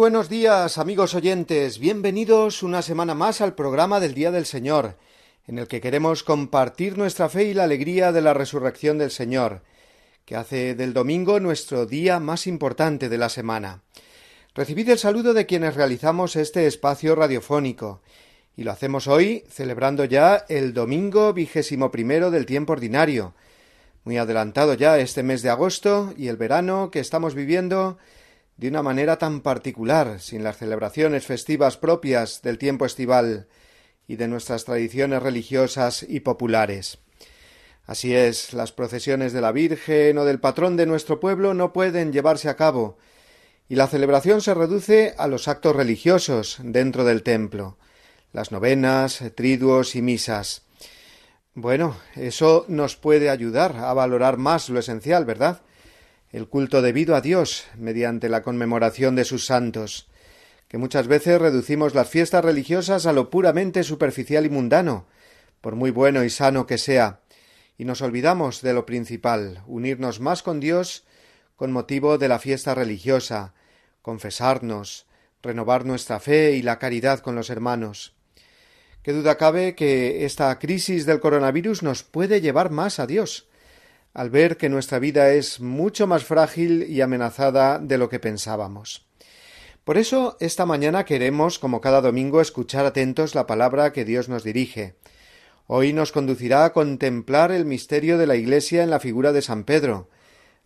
Buenos días, amigos oyentes. Bienvenidos una semana más al programa del Día del Señor, en el que queremos compartir nuestra fe y la alegría de la resurrección del Señor, que hace del domingo nuestro día más importante de la semana. Recibid el saludo de quienes realizamos este espacio radiofónico, y lo hacemos hoy celebrando ya el domingo vigésimo primero del tiempo ordinario, muy adelantado ya este mes de agosto y el verano que estamos viviendo de una manera tan particular, sin las celebraciones festivas propias del tiempo estival y de nuestras tradiciones religiosas y populares. Así es, las procesiones de la Virgen o del patrón de nuestro pueblo no pueden llevarse a cabo, y la celebración se reduce a los actos religiosos dentro del templo, las novenas, triduos y misas. Bueno, eso nos puede ayudar a valorar más lo esencial, ¿verdad? El culto debido a Dios mediante la conmemoración de sus santos, que muchas veces reducimos las fiestas religiosas a lo puramente superficial y mundano, por muy bueno y sano que sea, y nos olvidamos de lo principal, unirnos más con Dios con motivo de la fiesta religiosa, confesarnos, renovar nuestra fe y la caridad con los hermanos. Qué duda cabe que esta crisis del coronavirus nos puede llevar más a Dios, al ver que nuestra vida es mucho más frágil y amenazada de lo que pensábamos. Por eso, esta mañana queremos, como cada domingo, escuchar atentos la palabra que Dios nos dirige. Hoy nos conducirá a contemplar el misterio de la Iglesia en la figura de San Pedro,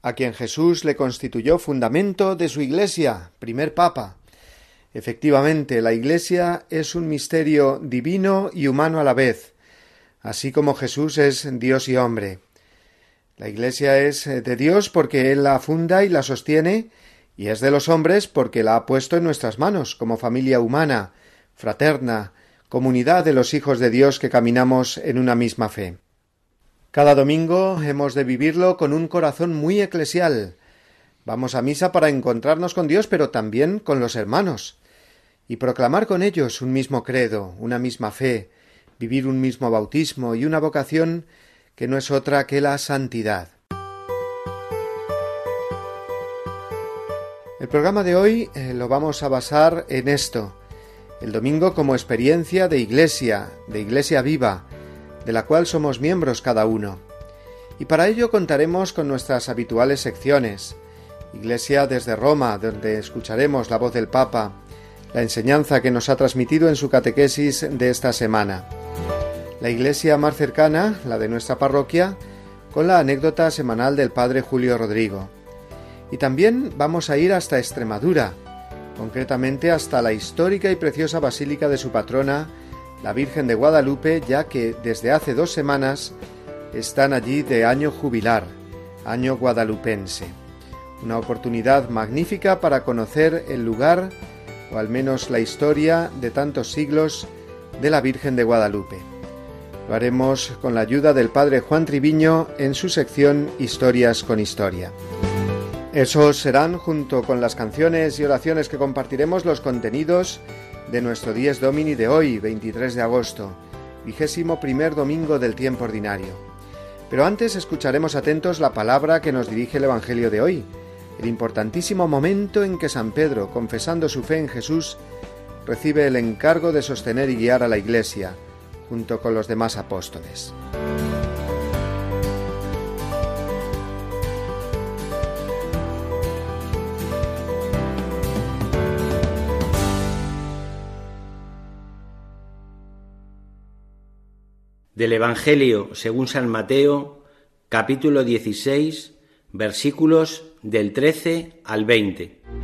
a quien Jesús le constituyó fundamento de su Iglesia, primer Papa. Efectivamente, la Iglesia es un misterio divino y humano a la vez, así como Jesús es Dios y hombre. La Iglesia es eh, de Dios porque Él la funda y la sostiene, y es de los hombres porque la ha puesto en nuestras manos como familia humana, fraterna, comunidad de los hijos de Dios que caminamos en una misma fe. Cada domingo hemos de vivirlo con un corazón muy eclesial. Vamos a misa para encontrarnos con Dios, pero también con los hermanos, y proclamar con ellos un mismo credo, una misma fe, vivir un mismo bautismo y una vocación que no es otra que la santidad. El programa de hoy eh, lo vamos a basar en esto, el domingo como experiencia de iglesia, de iglesia viva, de la cual somos miembros cada uno. Y para ello contaremos con nuestras habituales secciones, Iglesia desde Roma, donde escucharemos la voz del Papa, la enseñanza que nos ha transmitido en su catequesis de esta semana la iglesia más cercana, la de nuestra parroquia, con la anécdota semanal del padre Julio Rodrigo. Y también vamos a ir hasta Extremadura, concretamente hasta la histórica y preciosa basílica de su patrona, la Virgen de Guadalupe, ya que desde hace dos semanas están allí de año jubilar, año guadalupense. Una oportunidad magnífica para conocer el lugar, o al menos la historia de tantos siglos, de la Virgen de Guadalupe. Lo haremos con la ayuda del padre Juan Triviño en su sección Historias con Historia. Esos serán, junto con las canciones y oraciones que compartiremos, los contenidos de nuestro Dies Domini de hoy, 23 de agosto, vigésimo primer domingo del tiempo ordinario. Pero antes escucharemos atentos la palabra que nos dirige el Evangelio de hoy, el importantísimo momento en que San Pedro, confesando su fe en Jesús, recibe el encargo de sostener y guiar a la Iglesia, junto con los demás apóstoles. Del Evangelio según San Mateo, capítulo 16, versículos del 13 al 20.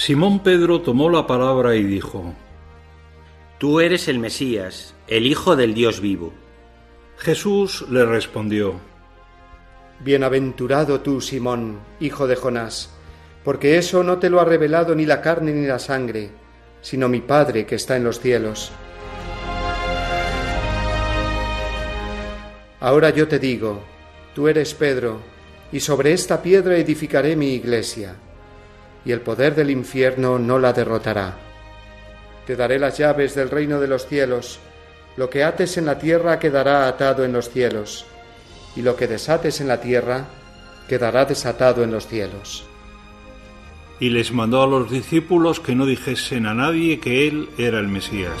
Simón Pedro tomó la palabra y dijo, Tú eres el Mesías, el Hijo del Dios vivo. Jesús le respondió, Bienaventurado tú, Simón, hijo de Jonás, porque eso no te lo ha revelado ni la carne ni la sangre, sino mi Padre que está en los cielos. Ahora yo te digo, tú eres Pedro, y sobre esta piedra edificaré mi iglesia, y el poder del infierno no la derrotará. Te daré las llaves del reino de los cielos, lo que ates en la tierra quedará atado en los cielos, y lo que desates en la tierra quedará desatado en los cielos. Y les mandó a los discípulos que no dijesen a nadie que él era el Mesías.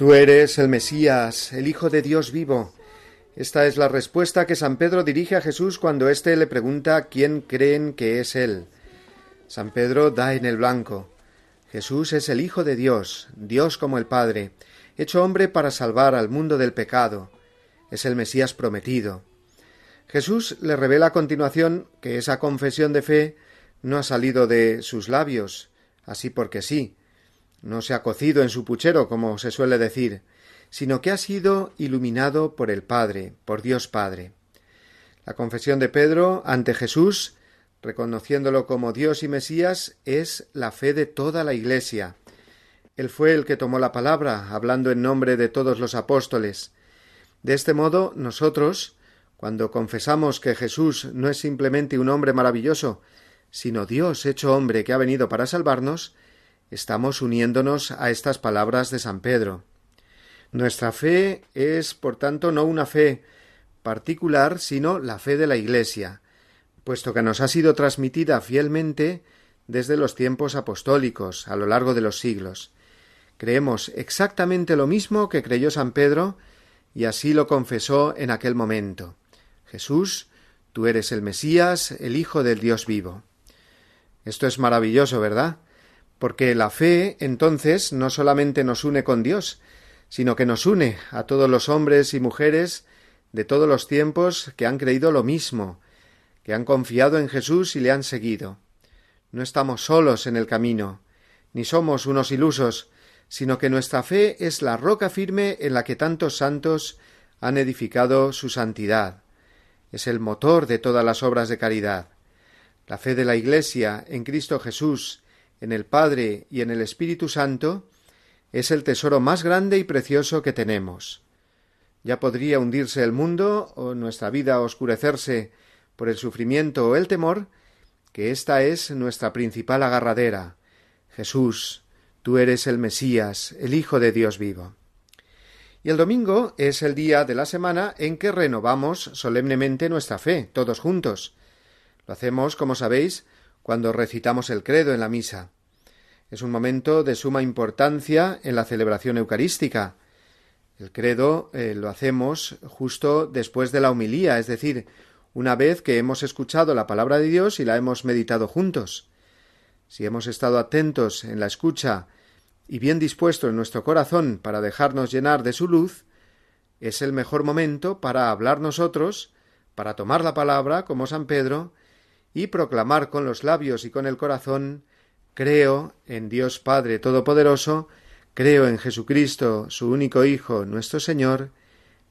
Tú eres el Mesías, el Hijo de Dios vivo. Esta es la respuesta que San Pedro dirige a Jesús cuando éste le pregunta quién creen que es Él. San Pedro da en el blanco. Jesús es el Hijo de Dios, Dios como el Padre, hecho hombre para salvar al mundo del pecado. Es el Mesías prometido. Jesús le revela a continuación que esa confesión de fe no ha salido de sus labios, así porque sí, no se ha cocido en su puchero, como se suele decir, sino que ha sido iluminado por el Padre, por Dios Padre. La confesión de Pedro ante Jesús, reconociéndolo como Dios y Mesías, es la fe de toda la Iglesia. Él fue el que tomó la palabra, hablando en nombre de todos los apóstoles. De este modo, nosotros, cuando confesamos que Jesús no es simplemente un hombre maravilloso, sino Dios hecho hombre que ha venido para salvarnos, estamos uniéndonos a estas palabras de San Pedro. Nuestra fe es, por tanto, no una fe particular, sino la fe de la Iglesia, puesto que nos ha sido transmitida fielmente desde los tiempos apostólicos, a lo largo de los siglos. Creemos exactamente lo mismo que creyó San Pedro, y así lo confesó en aquel momento. Jesús, tú eres el Mesías, el Hijo del Dios vivo. Esto es maravilloso, ¿verdad? Porque la fe, entonces, no solamente nos une con Dios, sino que nos une a todos los hombres y mujeres de todos los tiempos que han creído lo mismo, que han confiado en Jesús y le han seguido. No estamos solos en el camino, ni somos unos ilusos, sino que nuestra fe es la roca firme en la que tantos santos han edificado su santidad. Es el motor de todas las obras de caridad. La fe de la Iglesia en Cristo Jesús, en el Padre y en el Espíritu Santo es el tesoro más grande y precioso que tenemos. Ya podría hundirse el mundo o nuestra vida oscurecerse por el sufrimiento o el temor, que esta es nuestra principal agarradera. Jesús, tú eres el Mesías, el Hijo de Dios vivo. Y el domingo es el día de la semana en que renovamos solemnemente nuestra fe, todos juntos. Lo hacemos, como sabéis, cuando recitamos el credo en la misa. Es un momento de suma importancia en la celebración eucarística. El credo eh, lo hacemos justo después de la homilía, es decir, una vez que hemos escuchado la palabra de Dios y la hemos meditado juntos. Si hemos estado atentos en la escucha y bien dispuesto en nuestro corazón para dejarnos llenar de su luz, es el mejor momento para hablar nosotros, para tomar la palabra, como San Pedro, y proclamar con los labios y con el corazón Creo en Dios Padre Todopoderoso, creo en Jesucristo, su único Hijo, nuestro Señor,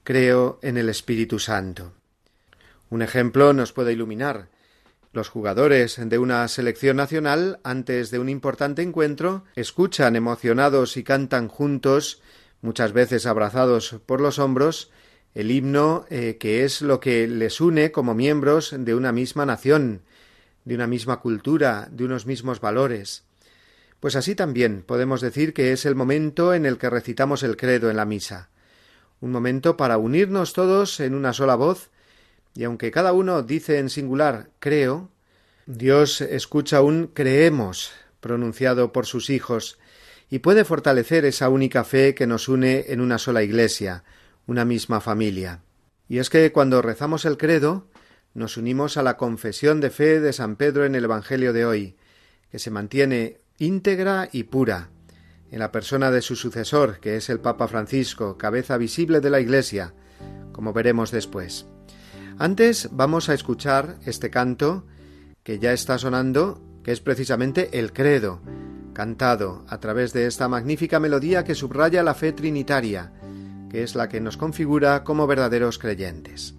creo en el Espíritu Santo. Un ejemplo nos puede iluminar. Los jugadores de una selección nacional, antes de un importante encuentro, escuchan emocionados y cantan juntos, muchas veces abrazados por los hombros, el himno eh, que es lo que les une como miembros de una misma nación, de una misma cultura, de unos mismos valores. Pues así también podemos decir que es el momento en el que recitamos el credo en la misa, un momento para unirnos todos en una sola voz, y aunque cada uno dice en singular creo, Dios escucha un creemos pronunciado por sus hijos, y puede fortalecer esa única fe que nos une en una sola iglesia, una misma familia. Y es que cuando rezamos el credo, nos unimos a la confesión de fe de San Pedro en el Evangelio de hoy, que se mantiene íntegra y pura, en la persona de su sucesor, que es el Papa Francisco, cabeza visible de la Iglesia, como veremos después. Antes vamos a escuchar este canto que ya está sonando, que es precisamente el credo, cantado a través de esta magnífica melodía que subraya la fe trinitaria, que es la que nos configura como verdaderos creyentes.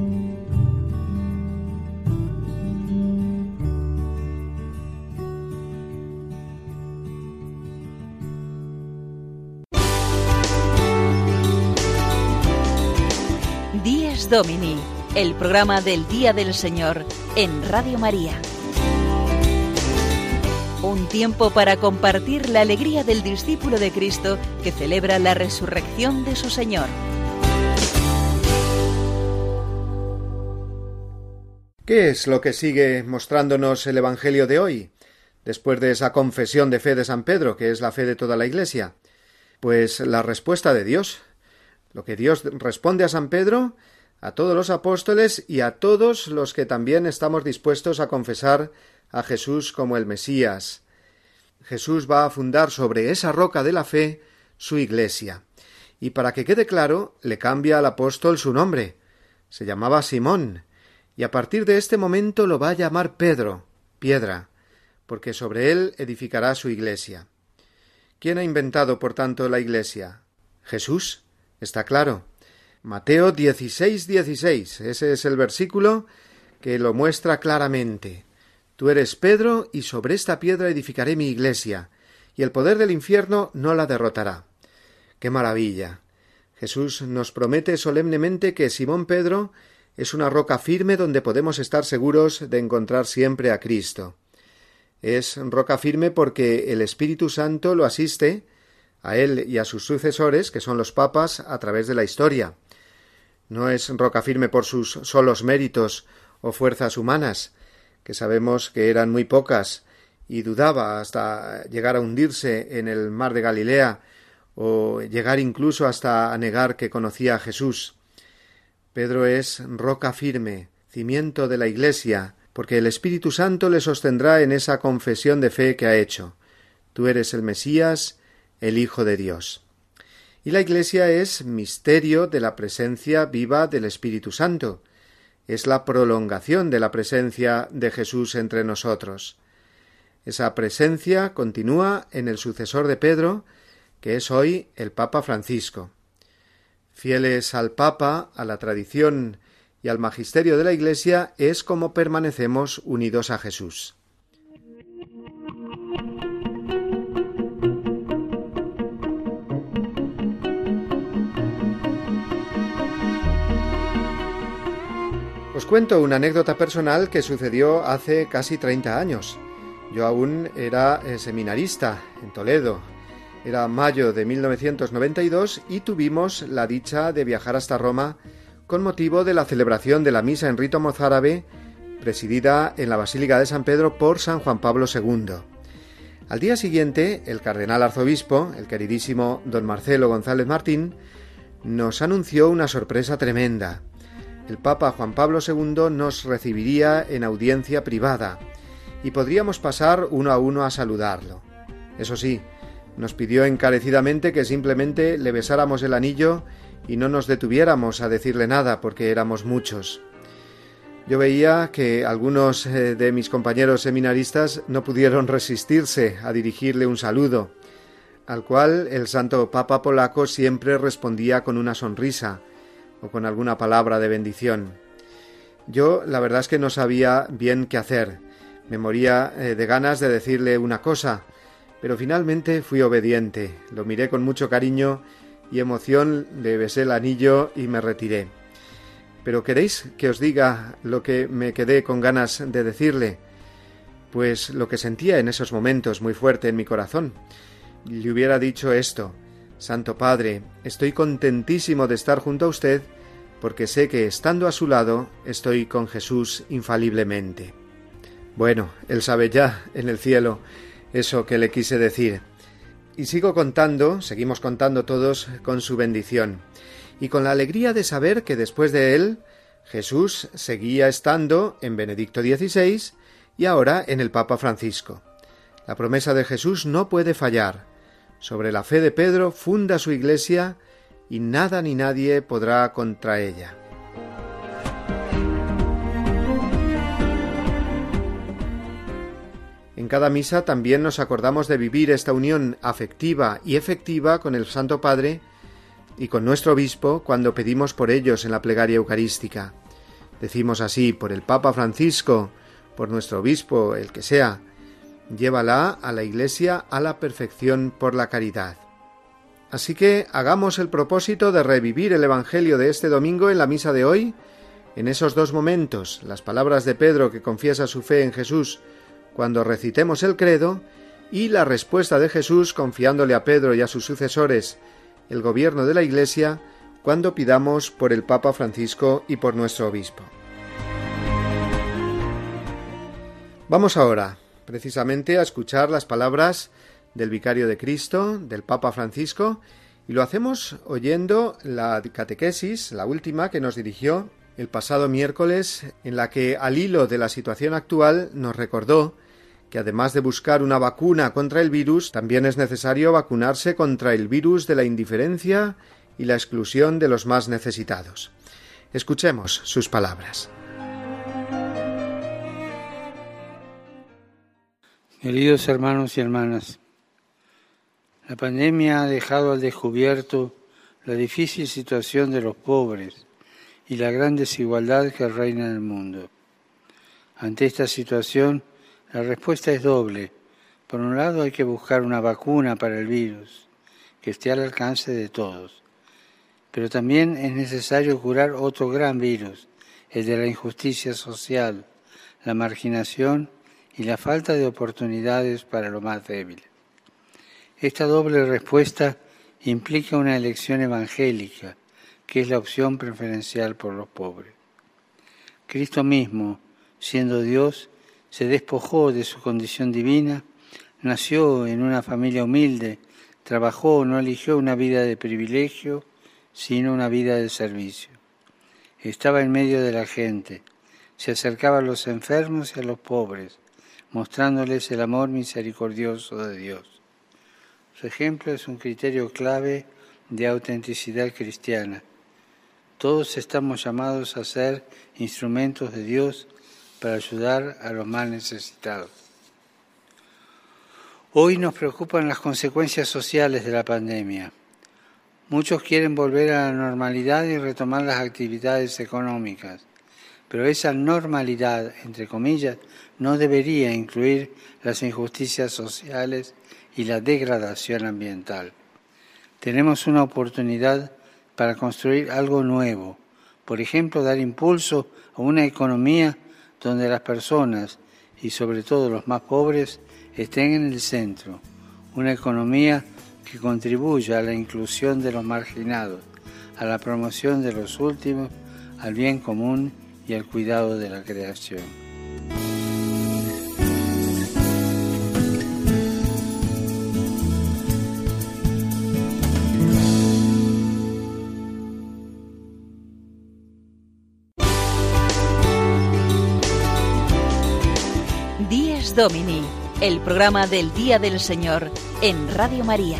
Domini, el programa del Día del Señor en Radio María. Un tiempo para compartir la alegría del discípulo de Cristo que celebra la resurrección de su Señor. ¿Qué es lo que sigue mostrándonos el Evangelio de hoy, después de esa confesión de fe de San Pedro, que es la fe de toda la Iglesia? Pues la respuesta de Dios, lo que Dios responde a San Pedro, a todos los apóstoles y a todos los que también estamos dispuestos a confesar a Jesús como el Mesías. Jesús va a fundar sobre esa roca de la fe su iglesia. Y para que quede claro, le cambia al apóstol su nombre. Se llamaba Simón, y a partir de este momento lo va a llamar Pedro, piedra, porque sobre él edificará su iglesia. ¿Quién ha inventado, por tanto, la iglesia? Jesús, está claro. Mateo 16, 16. Ese es el versículo que lo muestra claramente. Tú eres Pedro, y sobre esta piedra edificaré mi iglesia, y el poder del infierno no la derrotará. ¡Qué maravilla! Jesús nos promete solemnemente que Simón Pedro es una roca firme donde podemos estar seguros de encontrar siempre a Cristo. Es roca firme porque el Espíritu Santo lo asiste a él y a sus sucesores, que son los papas, a través de la historia. No es roca firme por sus solos méritos o fuerzas humanas, que sabemos que eran muy pocas, y dudaba hasta llegar a hundirse en el mar de Galilea, o llegar incluso hasta a negar que conocía a Jesús. Pedro es roca firme, cimiento de la Iglesia, porque el Espíritu Santo le sostendrá en esa confesión de fe que ha hecho. Tú eres el Mesías, el Hijo de Dios. Y la Iglesia es misterio de la presencia viva del Espíritu Santo. Es la prolongación de la presencia de Jesús entre nosotros. Esa presencia continúa en el sucesor de Pedro, que es hoy el Papa Francisco. Fieles al Papa, a la tradición y al magisterio de la Iglesia, es como permanecemos unidos a Jesús. Os cuento una anécdota personal que sucedió hace casi 30 años. Yo aún era eh, seminarista en Toledo. Era mayo de 1992 y tuvimos la dicha de viajar hasta Roma con motivo de la celebración de la misa en rito mozárabe presidida en la Basílica de San Pedro por San Juan Pablo II. Al día siguiente, el cardenal arzobispo, el queridísimo don Marcelo González Martín, nos anunció una sorpresa tremenda. El Papa Juan Pablo II nos recibiría en audiencia privada y podríamos pasar uno a uno a saludarlo. Eso sí, nos pidió encarecidamente que simplemente le besáramos el anillo y no nos detuviéramos a decirle nada porque éramos muchos. Yo veía que algunos eh, de mis compañeros seminaristas no pudieron resistirse a dirigirle un saludo, al cual el santo Papa polaco siempre respondía con una sonrisa o con alguna palabra de bendición. Yo la verdad es que no sabía bien qué hacer. Me moría eh, de ganas de decirle una cosa, pero finalmente fui obediente. Lo miré con mucho cariño y emoción, le besé el anillo y me retiré. Pero ¿queréis que os diga lo que me quedé con ganas de decirle? Pues lo que sentía en esos momentos muy fuerte en mi corazón. Le hubiera dicho esto Santo Padre, estoy contentísimo de estar junto a usted, porque sé que estando a su lado estoy con Jesús infaliblemente. Bueno, él sabe ya en el cielo eso que le quise decir. Y sigo contando, seguimos contando todos con su bendición, y con la alegría de saber que después de él Jesús seguía estando en Benedicto XVI y ahora en el Papa Francisco. La promesa de Jesús no puede fallar. Sobre la fe de Pedro funda su iglesia y nada ni nadie podrá contra ella. En cada misa también nos acordamos de vivir esta unión afectiva y efectiva con el Santo Padre y con nuestro obispo cuando pedimos por ellos en la plegaria eucarística. Decimos así, por el Papa Francisco, por nuestro obispo, el que sea, llévala a la Iglesia a la perfección por la caridad. Así que hagamos el propósito de revivir el Evangelio de este domingo en la misa de hoy, en esos dos momentos, las palabras de Pedro que confiesa su fe en Jesús cuando recitemos el credo, y la respuesta de Jesús confiándole a Pedro y a sus sucesores el gobierno de la Iglesia cuando pidamos por el Papa Francisco y por nuestro obispo. Vamos ahora, precisamente, a escuchar las palabras del Vicario de Cristo, del Papa Francisco, y lo hacemos oyendo la catequesis, la última que nos dirigió el pasado miércoles, en la que, al hilo de la situación actual, nos recordó que además de buscar una vacuna contra el virus, también es necesario vacunarse contra el virus de la indiferencia y la exclusión de los más necesitados. Escuchemos sus palabras. Queridos hermanos y hermanas, la pandemia ha dejado al descubierto la difícil situación de los pobres y la gran desigualdad que reina en el mundo. Ante esta situación, la respuesta es doble. Por un lado, hay que buscar una vacuna para el virus que esté al alcance de todos. Pero también es necesario curar otro gran virus, el de la injusticia social, la marginación y la falta de oportunidades para lo más débil. Esta doble respuesta implica una elección evangélica, que es la opción preferencial por los pobres. Cristo mismo, siendo Dios, se despojó de su condición divina, nació en una familia humilde, trabajó, no eligió una vida de privilegio, sino una vida de servicio. Estaba en medio de la gente, se acercaba a los enfermos y a los pobres, mostrándoles el amor misericordioso de Dios. Su ejemplo es un criterio clave de autenticidad cristiana. Todos estamos llamados a ser instrumentos de Dios para ayudar a los más necesitados. Hoy nos preocupan las consecuencias sociales de la pandemia. Muchos quieren volver a la normalidad y retomar las actividades económicas, pero esa normalidad, entre comillas, no debería incluir las injusticias sociales y la degradación ambiental. Tenemos una oportunidad para construir algo nuevo, por ejemplo, dar impulso a una economía donde las personas, y sobre todo los más pobres, estén en el centro, una economía que contribuya a la inclusión de los marginados, a la promoción de los últimos, al bien común y al cuidado de la creación. Dies Domini, el programa del Día del Señor en Radio María.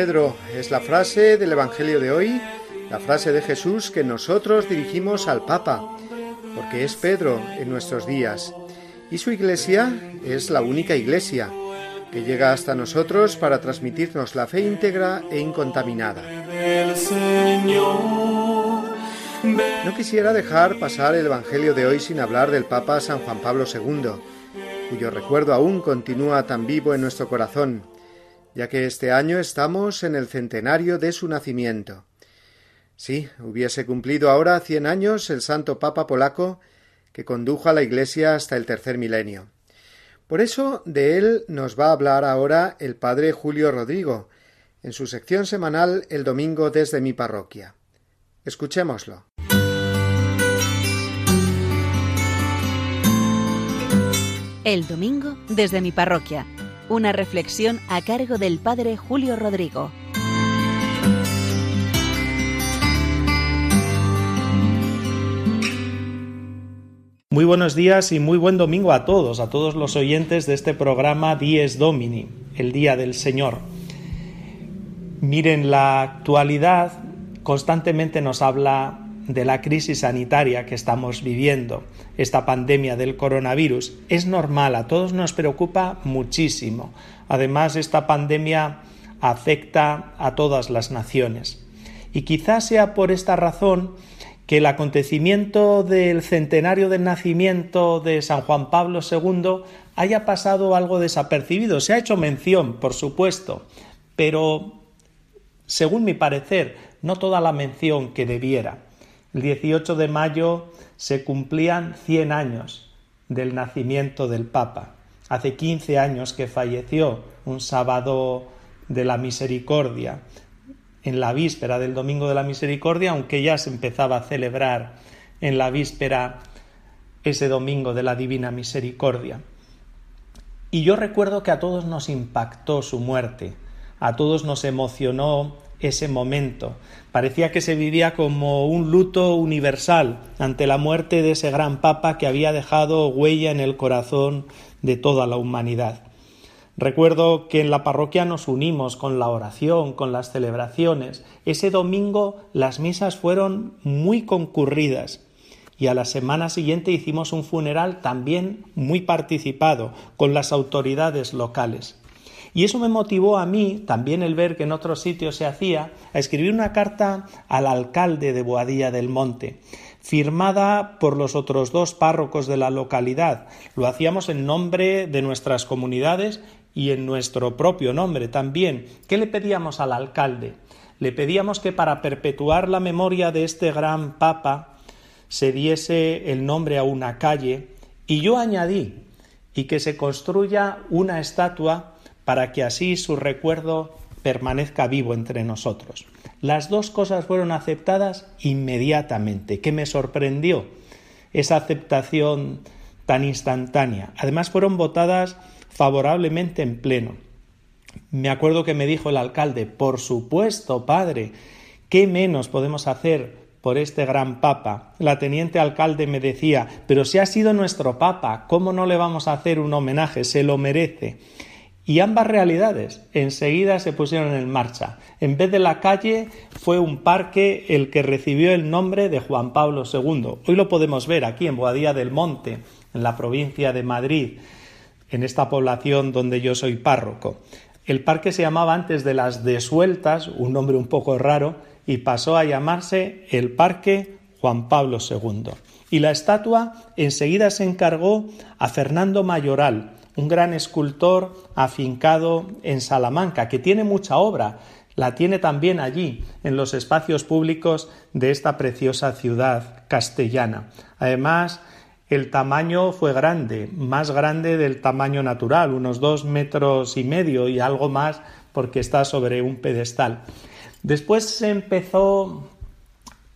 Pedro, es la frase del Evangelio de hoy, la frase de Jesús que nosotros dirigimos al Papa, porque es Pedro en nuestros días. Y su iglesia es la única iglesia que llega hasta nosotros para transmitirnos la fe íntegra e incontaminada. No quisiera dejar pasar el Evangelio de hoy sin hablar del Papa San Juan Pablo II, cuyo recuerdo aún continúa tan vivo en nuestro corazón, ya que este año estamos en el centenario de su nacimiento. Sí, hubiese cumplido ahora cien años el santo Papa polaco que condujo a la Iglesia hasta el tercer milenio. Por eso de él nos va a hablar ahora el padre Julio Rodrigo, en su sección semanal el domingo desde mi parroquia. Escuchémoslo. El domingo desde mi parroquia. Una reflexión a cargo del padre Julio Rodrigo. Muy buenos días y muy buen domingo a todos, a todos los oyentes de este programa Dies Domini, el Día del Señor. Miren, la actualidad constantemente nos habla de la crisis sanitaria que estamos viviendo, esta pandemia del coronavirus. Es normal, a todos nos preocupa muchísimo. Además, esta pandemia afecta a todas las naciones. Y quizás sea por esta razón que el acontecimiento del centenario del nacimiento de San Juan Pablo II haya pasado algo desapercibido. Se ha hecho mención, por supuesto, pero según mi parecer, no toda la mención que debiera. El 18 de mayo se cumplían 100 años del nacimiento del Papa. Hace 15 años que falleció, un sábado de la misericordia, en la víspera del Domingo de la Misericordia, aunque ya se empezaba a celebrar en la víspera ese Domingo de la Divina Misericordia. Y yo recuerdo que a todos nos impactó su muerte, a todos nos emocionó ese momento. Parecía que se vivía como un luto universal ante la muerte de ese gran papa que había dejado huella en el corazón de toda la humanidad. Recuerdo que en la parroquia nos unimos con la oración, con las celebraciones. Ese domingo las misas fueron muy concurridas y a la semana siguiente hicimos un funeral también muy participado con las autoridades locales. Y eso me motivó a mí, también el ver que en otros sitios se hacía, a escribir una carta al alcalde de Boadilla del Monte, firmada por los otros dos párrocos de la localidad. Lo hacíamos en nombre de nuestras comunidades y en nuestro propio nombre también. ¿Qué le pedíamos al alcalde? Le pedíamos que para perpetuar la memoria de este gran papa se diese el nombre a una calle y yo añadí y que se construya una estatua para que así su recuerdo permanezca vivo entre nosotros. Las dos cosas fueron aceptadas inmediatamente, que me sorprendió esa aceptación tan instantánea. Además fueron votadas favorablemente en pleno. Me acuerdo que me dijo el alcalde, por supuesto, padre, ¿qué menos podemos hacer por este gran papa? La teniente alcalde me decía, pero si ha sido nuestro papa, ¿cómo no le vamos a hacer un homenaje? Se lo merece. Y ambas realidades enseguida se pusieron en marcha. En vez de la calle fue un parque el que recibió el nombre de Juan Pablo II. Hoy lo podemos ver aquí en Boadilla del Monte, en la provincia de Madrid, en esta población donde yo soy párroco. El parque se llamaba antes de las Desueltas, un nombre un poco raro, y pasó a llamarse el Parque Juan Pablo II. Y la estatua enseguida se encargó a Fernando Mayoral, un gran escultor afincado en Salamanca, que tiene mucha obra, la tiene también allí, en los espacios públicos de esta preciosa ciudad castellana. Además, el tamaño fue grande, más grande del tamaño natural, unos dos metros y medio y algo más porque está sobre un pedestal. Después se empezó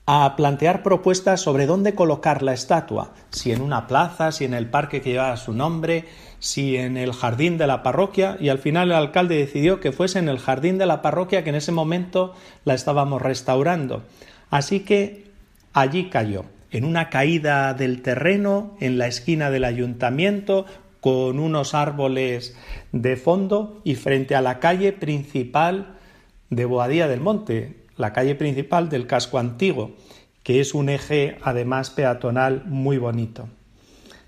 a plantear propuestas sobre dónde colocar la estatua, si en una plaza, si en el parque que llevaba su nombre, si en el jardín de la parroquia, y al final el alcalde decidió que fuese en el jardín de la parroquia que en ese momento la estábamos restaurando. Así que allí cayó, en una caída del terreno, en la esquina del ayuntamiento, con unos árboles de fondo y frente a la calle principal de Boadía del Monte, la calle principal del casco antiguo, que es un eje además peatonal muy bonito.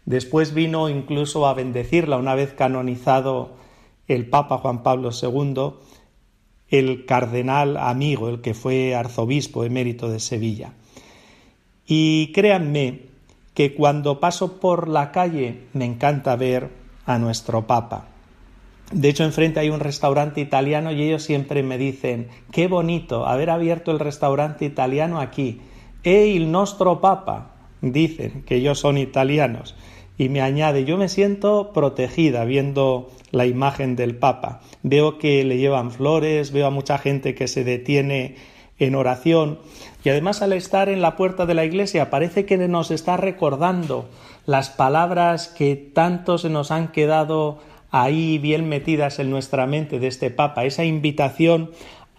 Después vino incluso a bendecirla una vez canonizado el Papa Juan Pablo II, el cardenal amigo, el que fue arzobispo emérito de Sevilla. Y créanme que cuando paso por la calle me encanta ver a nuestro Papa. De hecho, enfrente hay un restaurante italiano y ellos siempre me dicen, qué bonito haber abierto el restaurante italiano aquí. E il nostro Papa. Dicen que ellos son italianos. Y me añade, yo me siento protegida viendo la imagen del Papa. Veo que le llevan flores, veo a mucha gente que se detiene en oración y además al estar en la puerta de la iglesia parece que nos está recordando las palabras que tanto se nos han quedado ahí bien metidas en nuestra mente de este Papa, esa invitación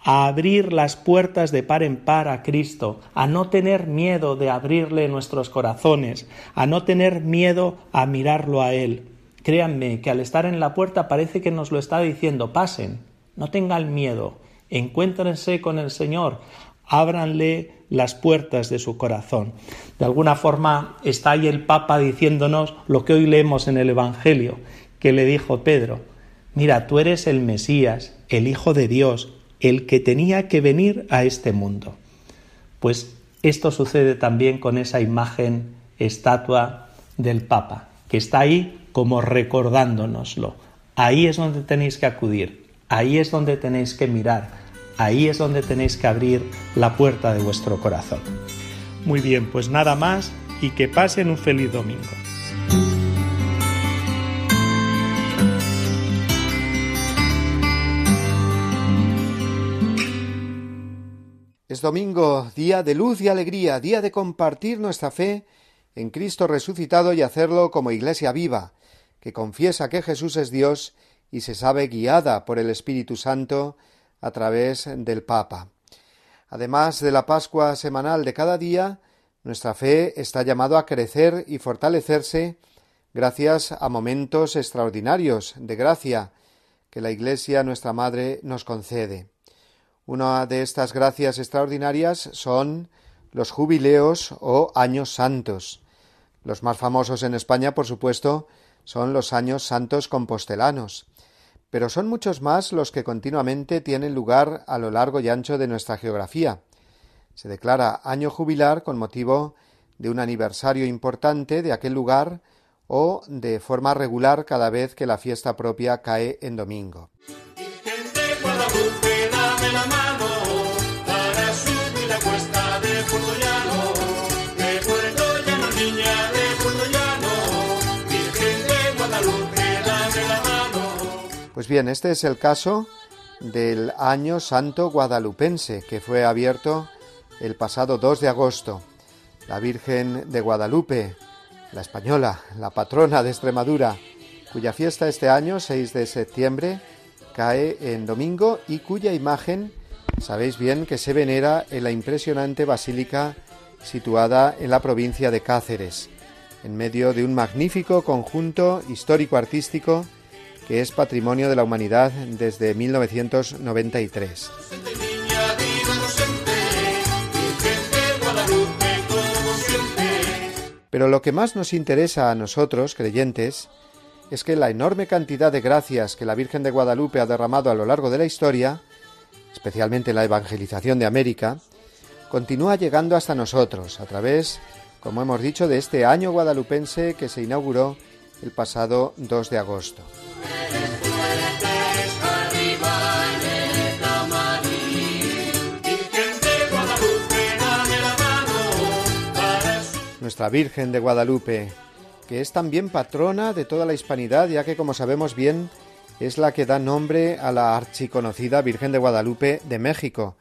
a abrir las puertas de par en par a Cristo, a no tener miedo de abrirle nuestros corazones, a no tener miedo a mirarlo a Él. Créanme que al estar en la puerta parece que nos lo está diciendo, pasen, no tengan miedo, encuéntrense con el Señor, ábranle las puertas de su corazón. De alguna forma está ahí el Papa diciéndonos lo que hoy leemos en el Evangelio, que le dijo Pedro, mira, tú eres el Mesías, el Hijo de Dios, el que tenía que venir a este mundo. Pues esto sucede también con esa imagen estatua del Papa, que está ahí como recordándonoslo. Ahí es donde tenéis que acudir, ahí es donde tenéis que mirar, ahí es donde tenéis que abrir la puerta de vuestro corazón. Muy bien, pues nada más y que pasen un feliz domingo. Es domingo, día de luz y alegría, día de compartir nuestra fe en Cristo resucitado y hacerlo como iglesia viva, que confiesa que Jesús es Dios y se sabe guiada por el Espíritu Santo a través del Papa. Además de la Pascua semanal de cada día, nuestra fe está llamado a crecer y fortalecerse gracias a momentos extraordinarios de gracia que la Iglesia, nuestra Madre, nos concede. Una de estas gracias extraordinarias son los jubileos o años santos. Los más famosos en España, por supuesto, son los años santos compostelanos, pero son muchos más los que continuamente tienen lugar a lo largo y ancho de nuestra geografía. Se declara año jubilar con motivo de un aniversario importante de aquel lugar o de forma regular cada vez que la fiesta propia cae en domingo. Pues bien, este es el caso del año santo guadalupense que fue abierto el pasado 2 de agosto. La Virgen de Guadalupe, la española, la patrona de Extremadura, cuya fiesta este año, 6 de septiembre, cae en domingo y cuya imagen sabéis bien que se venera en la impresionante basílica situada en la provincia de Cáceres, en medio de un magnífico conjunto histórico-artístico que es Patrimonio de la Humanidad desde 1993. Pero lo que más nos interesa a nosotros, creyentes, es que la enorme cantidad de gracias que la Virgen de Guadalupe ha derramado a lo largo de la historia, especialmente en la evangelización de América, continúa llegando hasta nosotros a través, como hemos dicho, de este año guadalupense que se inauguró el pasado 2 de agosto. Nuestra Virgen de Guadalupe, que es también patrona de toda la hispanidad, ya que como sabemos bien es la que da nombre a la archiconocida Virgen de Guadalupe de México,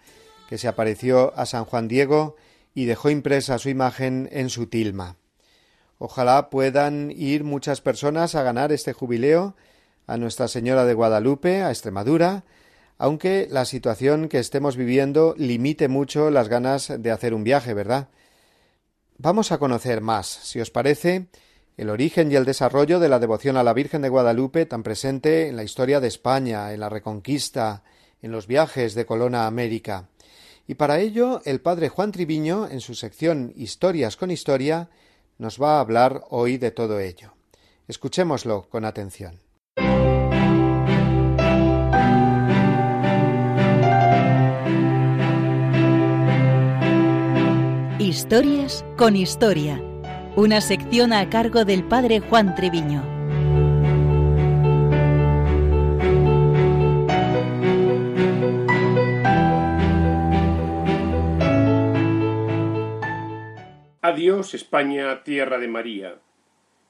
que se apareció a San Juan Diego y dejó impresa su imagen en su tilma. Ojalá puedan ir muchas personas a ganar este jubileo a Nuestra Señora de Guadalupe, a Extremadura, aunque la situación que estemos viviendo limite mucho las ganas de hacer un viaje, ¿verdad? Vamos a conocer más, si os parece, el origen y el desarrollo de la devoción a la Virgen de Guadalupe tan presente en la historia de España, en la Reconquista, en los viajes de Colón a América. Y para ello el padre Juan Triviño, en su sección Historias con Historia, nos va a hablar hoy de todo ello. Escuchémoslo con atención. Historias con Historia, una sección a cargo del padre Juan Treviño. España, tierra de María.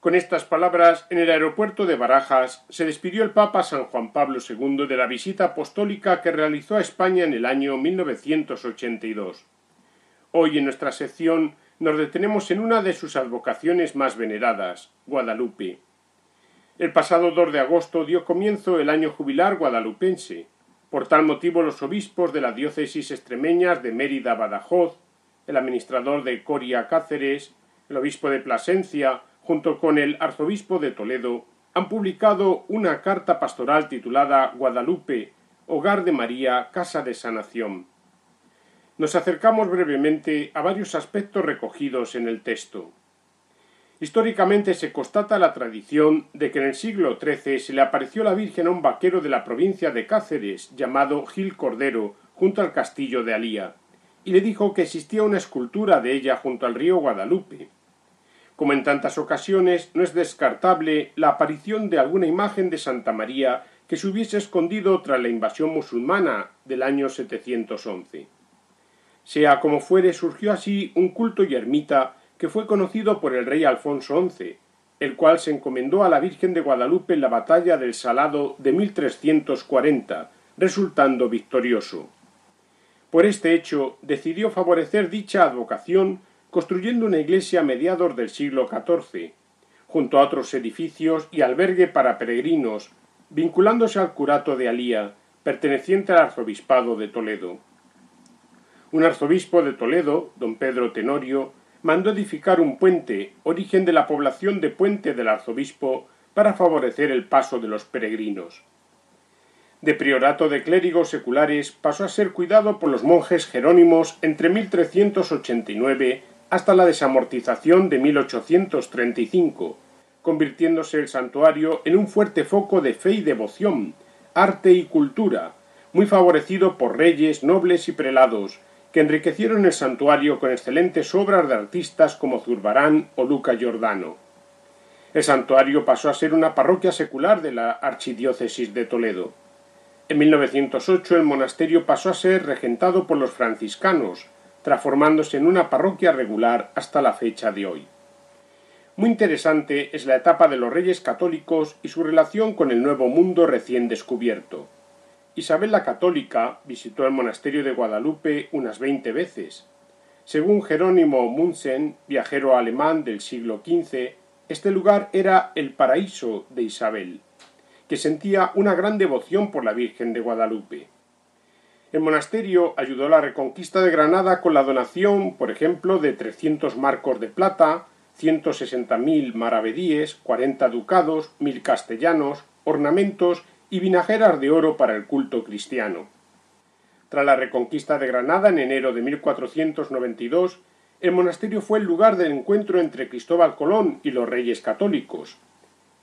Con estas palabras, en el aeropuerto de Barajas se despidió el Papa San Juan Pablo II de la visita apostólica que realizó a España en el año 1982. Hoy en nuestra sección nos detenemos en una de sus advocaciones más veneradas, Guadalupe. El pasado 2 de agosto dio comienzo el año jubilar guadalupense. Por tal motivo los obispos de las diócesis extremeñas de Mérida, Badajoz, el administrador de Coria Cáceres, el obispo de Plasencia, junto con el arzobispo de Toledo, han publicado una carta pastoral titulada Guadalupe, Hogar de María, Casa de Sanación. Nos acercamos brevemente a varios aspectos recogidos en el texto. Históricamente se constata la tradición de que en el siglo XIII se le apareció la Virgen a un vaquero de la provincia de Cáceres llamado Gil Cordero junto al castillo de Alía y le dijo que existía una escultura de ella junto al río Guadalupe. Como en tantas ocasiones, no es descartable la aparición de alguna imagen de Santa María que se hubiese escondido tras la invasión musulmana del año 711. Sea como fuere, surgió así un culto y ermita que fue conocido por el rey Alfonso XI, el cual se encomendó a la Virgen de Guadalupe en la batalla del Salado de 1340, resultando victorioso. Por este hecho decidió favorecer dicha advocación construyendo una iglesia a mediados del siglo XIV, junto a otros edificios y albergue para peregrinos, vinculándose al curato de Alía, perteneciente al arzobispado de Toledo. Un arzobispo de Toledo, don Pedro Tenorio, mandó edificar un puente, origen de la población de Puente del Arzobispo, para favorecer el paso de los peregrinos. De priorato de clérigos seculares pasó a ser cuidado por los monjes jerónimos entre 1389 hasta la desamortización de 1835, convirtiéndose el santuario en un fuerte foco de fe y devoción, arte y cultura, muy favorecido por reyes, nobles y prelados, que enriquecieron el santuario con excelentes obras de artistas como Zurbarán o Luca Giordano. El santuario pasó a ser una parroquia secular de la archidiócesis de Toledo. En 1908 el monasterio pasó a ser regentado por los franciscanos, transformándose en una parroquia regular hasta la fecha de hoy. Muy interesante es la etapa de los reyes católicos y su relación con el nuevo mundo recién descubierto. Isabel la Católica visitó el monasterio de Guadalupe unas veinte veces. Según Jerónimo Munsen, viajero alemán del siglo XV, este lugar era el paraíso de Isabel que sentía una gran devoción por la Virgen de Guadalupe. El monasterio ayudó a la reconquista de Granada con la donación, por ejemplo, de 300 marcos de plata, 160.000 maravedíes, 40 ducados, mil castellanos, ornamentos y vinajeras de oro para el culto cristiano. Tras la reconquista de Granada en enero de 1492, el monasterio fue el lugar del encuentro entre Cristóbal Colón y los reyes católicos,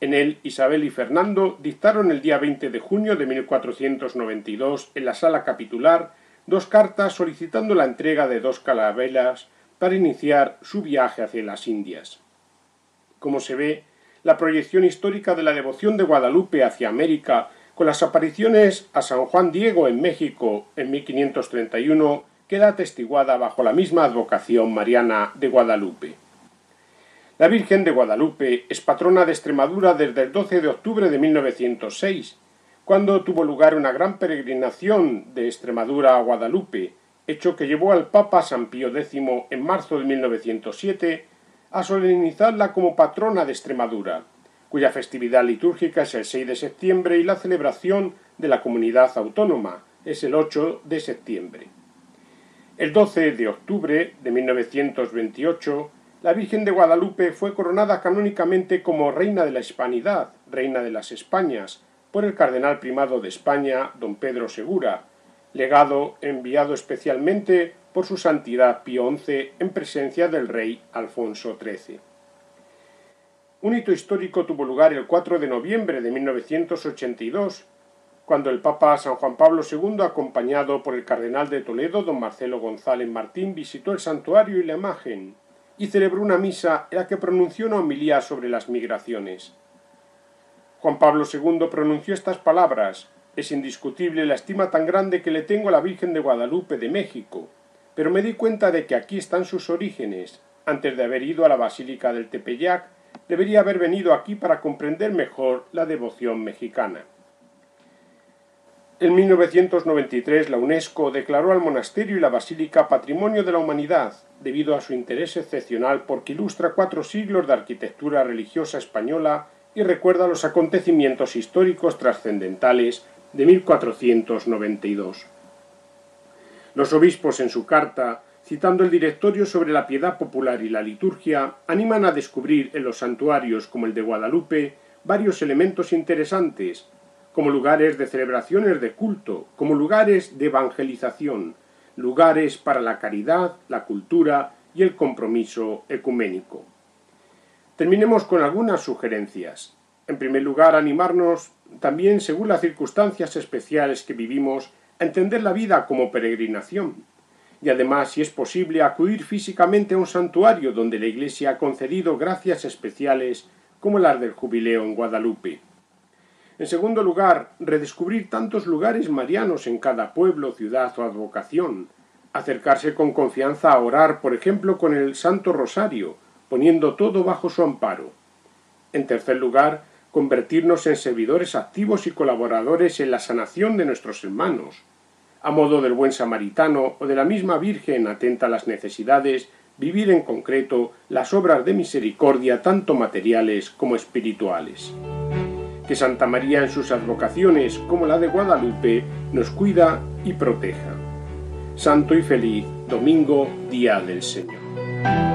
en él, Isabel y Fernando dictaron el día 20 de junio de 1492 en la sala capitular dos cartas solicitando la entrega de dos calaveras para iniciar su viaje hacia las Indias. Como se ve, la proyección histórica de la devoción de Guadalupe hacia América con las apariciones a San Juan Diego en México en 1531 queda atestiguada bajo la misma advocación mariana de Guadalupe. La Virgen de Guadalupe es patrona de Extremadura desde el 12 de octubre de 1906, cuando tuvo lugar una gran peregrinación de Extremadura a Guadalupe, hecho que llevó al Papa San Pío X en marzo de 1907 a solemnizarla como patrona de Extremadura, cuya festividad litúrgica es el 6 de septiembre y la celebración de la comunidad autónoma es el 8 de septiembre. El 12 de octubre de 1928 la Virgen de Guadalupe fue coronada canónicamente como Reina de la Hispanidad, Reina de las Españas, por el cardenal primado de España, don Pedro Segura, legado enviado especialmente por su santidad Pío XI en presencia del rey Alfonso XIII. Un hito histórico tuvo lugar el 4 de noviembre de 1982, cuando el Papa San Juan Pablo II, acompañado por el cardenal de Toledo, don Marcelo González Martín, visitó el santuario y la imagen y celebró una misa en la que pronunció una homilía sobre las migraciones. Juan Pablo II pronunció estas palabras Es indiscutible la estima tan grande que le tengo a la Virgen de Guadalupe de México, pero me di cuenta de que aquí están sus orígenes. Antes de haber ido a la Basílica del Tepeyac, debería haber venido aquí para comprender mejor la devoción mexicana. En 1993 la UNESCO declaró al monasterio y la basílica Patrimonio de la Humanidad, debido a su interés excepcional porque ilustra cuatro siglos de arquitectura religiosa española y recuerda los acontecimientos históricos trascendentales de 1492. Los obispos en su carta, citando el directorio sobre la piedad popular y la liturgia, animan a descubrir en los santuarios como el de Guadalupe varios elementos interesantes, como lugares de celebraciones de culto, como lugares de evangelización, lugares para la caridad, la cultura y el compromiso ecuménico. Terminemos con algunas sugerencias. En primer lugar, animarnos también, según las circunstancias especiales que vivimos, a entender la vida como peregrinación. Y además, si es posible, acudir físicamente a un santuario donde la Iglesia ha concedido gracias especiales como las del jubileo en Guadalupe. En segundo lugar, redescubrir tantos lugares marianos en cada pueblo, ciudad o advocación. Acercarse con confianza a orar, por ejemplo, con el Santo Rosario, poniendo todo bajo su amparo. En tercer lugar, convertirnos en servidores activos y colaboradores en la sanación de nuestros hermanos. A modo del buen samaritano o de la misma Virgen atenta a las necesidades, vivir en concreto las obras de misericordia tanto materiales como espirituales que Santa María en sus advocaciones como la de Guadalupe nos cuida y proteja. Santo y feliz domingo, día del Señor.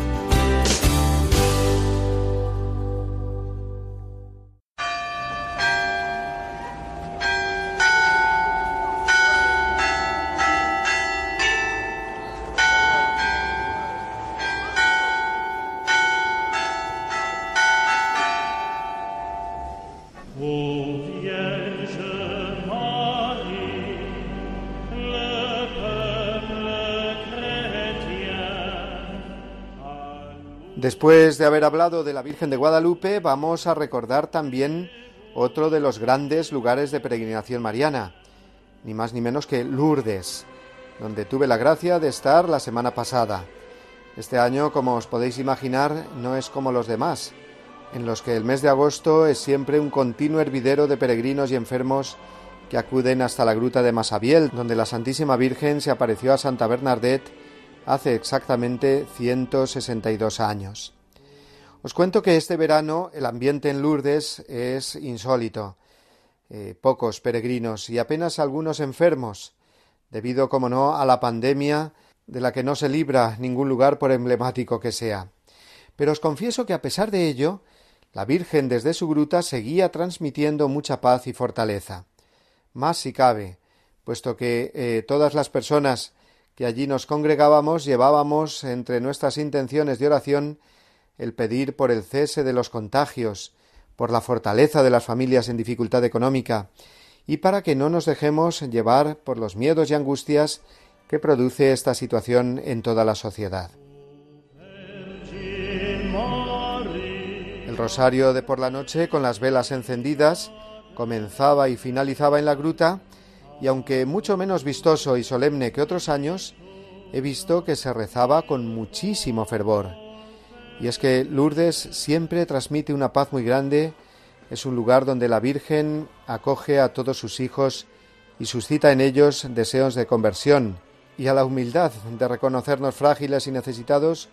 Después de haber hablado de la Virgen de Guadalupe, vamos a recordar también otro de los grandes lugares de peregrinación mariana, ni más ni menos que Lourdes, donde tuve la gracia de estar la semana pasada. Este año, como os podéis imaginar, no es como los demás, en los que el mes de agosto es siempre un continuo hervidero de peregrinos y enfermos que acuden hasta la gruta de Masabiel, donde la Santísima Virgen se apareció a Santa Bernadette hace exactamente 162 años. Os cuento que este verano el ambiente en Lourdes es insólito. Eh, pocos peregrinos y apenas algunos enfermos, debido, como no, a la pandemia de la que no se libra ningún lugar por emblemático que sea. Pero os confieso que a pesar de ello, la Virgen desde su gruta seguía transmitiendo mucha paz y fortaleza. Más si cabe, puesto que eh, todas las personas que allí nos congregábamos llevábamos entre nuestras intenciones de oración el pedir por el cese de los contagios, por la fortaleza de las familias en dificultad económica, y para que no nos dejemos llevar por los miedos y angustias que produce esta situación en toda la sociedad. El rosario de por la noche, con las velas encendidas, comenzaba y finalizaba en la gruta, y aunque mucho menos vistoso y solemne que otros años, he visto que se rezaba con muchísimo fervor. Y es que Lourdes siempre transmite una paz muy grande, es un lugar donde la Virgen acoge a todos sus hijos y suscita en ellos deseos de conversión y a la humildad de reconocernos frágiles y necesitados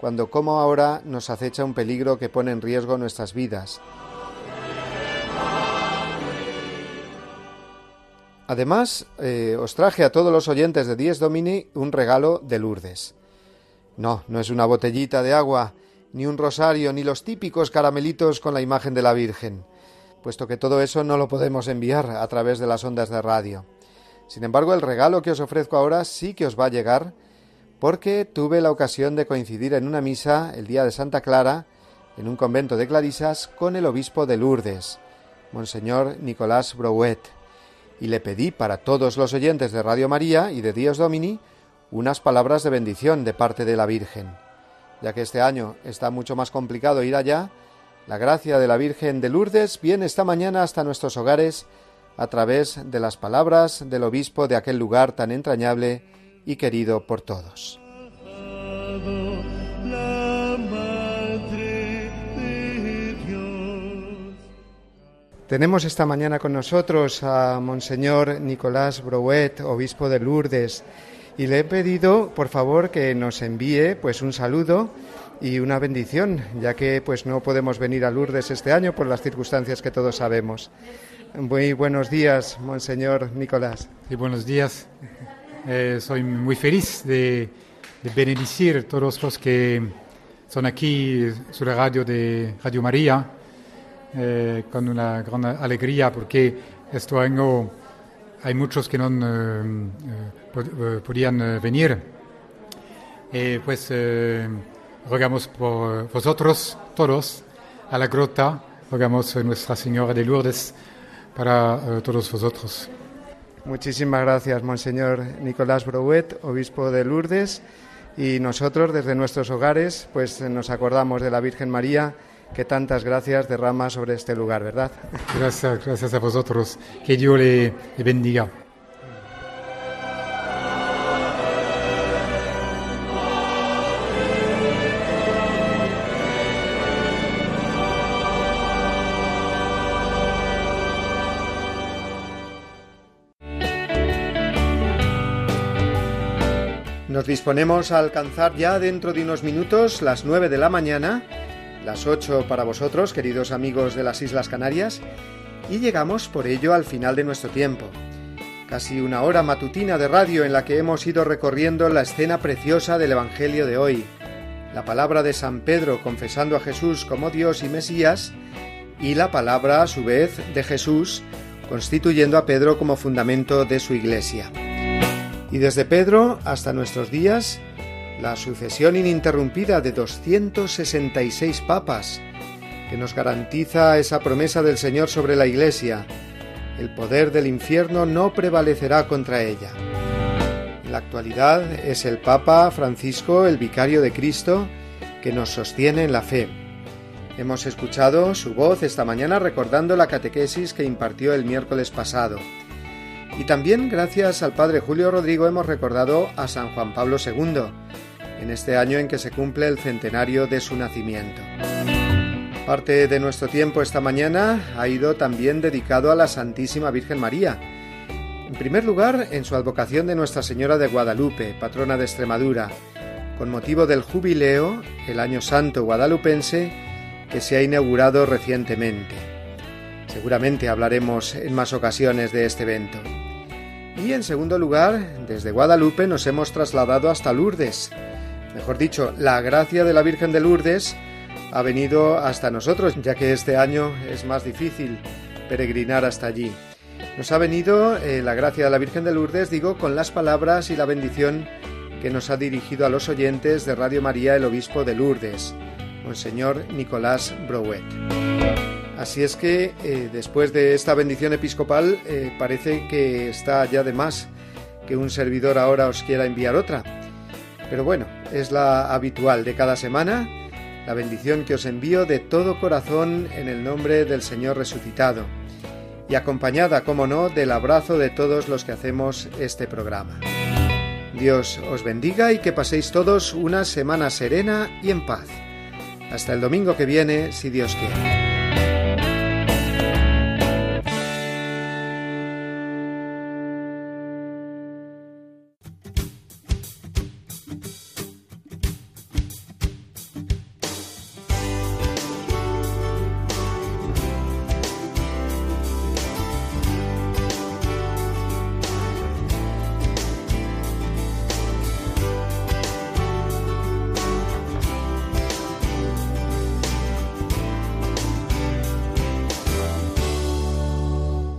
cuando como ahora nos acecha un peligro que pone en riesgo nuestras vidas. Además, eh, os traje a todos los oyentes de Dies Domini un regalo de Lourdes. No, no es una botellita de agua, ni un rosario, ni los típicos caramelitos con la imagen de la Virgen, puesto que todo eso no lo podemos enviar a través de las ondas de radio. Sin embargo, el regalo que os ofrezco ahora sí que os va a llegar, porque tuve la ocasión de coincidir en una misa el día de Santa Clara, en un convento de clarisas, con el obispo de Lourdes, Monseñor Nicolás Brouet y le pedí para todos los oyentes de Radio María y de Dios Domini unas palabras de bendición de parte de la Virgen. Ya que este año está mucho más complicado ir allá, la gracia de la Virgen de Lourdes viene esta mañana hasta nuestros hogares a través de las palabras del obispo de aquel lugar tan entrañable y querido por todos. Tenemos esta mañana con nosotros a Monseñor Nicolás Brouet, obispo de Lourdes, y le he pedido, por favor, que nos envíe pues un saludo y una bendición, ya que pues no podemos venir a Lourdes este año por las circunstancias que todos sabemos. Muy buenos días, Monseñor Nicolás. Sí, buenos días. Eh, soy muy feliz de, de bendecir todos los que son aquí la radio de Radio María eh, con una gran alegría porque este año hay muchos que no eh, eh, podían eh, venir. Eh, pues rogamos por vosotros todos a la grota, rogamos a Nuestra Señora de Lourdes para todos vosotros. Muchísimas gracias, Monseñor Nicolás Brouet, obispo de Lourdes, y nosotros desde nuestros hogares pues nos acordamos de la Virgen María que tantas gracias derrama sobre este lugar, ¿verdad? Gracias, gracias a vosotros. Que Dios le, le bendiga. Nos disponemos a alcanzar ya dentro de unos minutos las 9 de la mañana, las 8 para vosotros, queridos amigos de las Islas Canarias, y llegamos por ello al final de nuestro tiempo. Casi una hora matutina de radio en la que hemos ido recorriendo la escena preciosa del Evangelio de hoy, la palabra de San Pedro confesando a Jesús como Dios y Mesías, y la palabra a su vez de Jesús constituyendo a Pedro como fundamento de su iglesia. Y desde Pedro hasta nuestros días, la sucesión ininterrumpida de 266 papas, que nos garantiza esa promesa del Señor sobre la Iglesia. El poder del infierno no prevalecerá contra ella. En la actualidad es el Papa Francisco, el vicario de Cristo, que nos sostiene en la fe. Hemos escuchado su voz esta mañana recordando la catequesis que impartió el miércoles pasado. Y también gracias al Padre Julio Rodrigo hemos recordado a San Juan Pablo II, en este año en que se cumple el centenario de su nacimiento. Parte de nuestro tiempo esta mañana ha ido también dedicado a la Santísima Virgen María. En primer lugar, en su advocación de Nuestra Señora de Guadalupe, patrona de Extremadura, con motivo del jubileo, el Año Santo guadalupense, que se ha inaugurado recientemente. Seguramente hablaremos en más ocasiones de este evento. Y en segundo lugar, desde Guadalupe nos hemos trasladado hasta Lourdes. Mejor dicho, la gracia de la Virgen de Lourdes ha venido hasta nosotros, ya que este año es más difícil peregrinar hasta allí. Nos ha venido eh, la gracia de la Virgen de Lourdes, digo, con las palabras y la bendición que nos ha dirigido a los oyentes de Radio María el obispo de Lourdes, Monseñor Nicolás Brouet. Así es que eh, después de esta bendición episcopal eh, parece que está ya de más que un servidor ahora os quiera enviar otra. Pero bueno, es la habitual de cada semana, la bendición que os envío de todo corazón en el nombre del Señor resucitado y acompañada, como no, del abrazo de todos los que hacemos este programa. Dios os bendiga y que paséis todos una semana serena y en paz. Hasta el domingo que viene, si Dios quiere.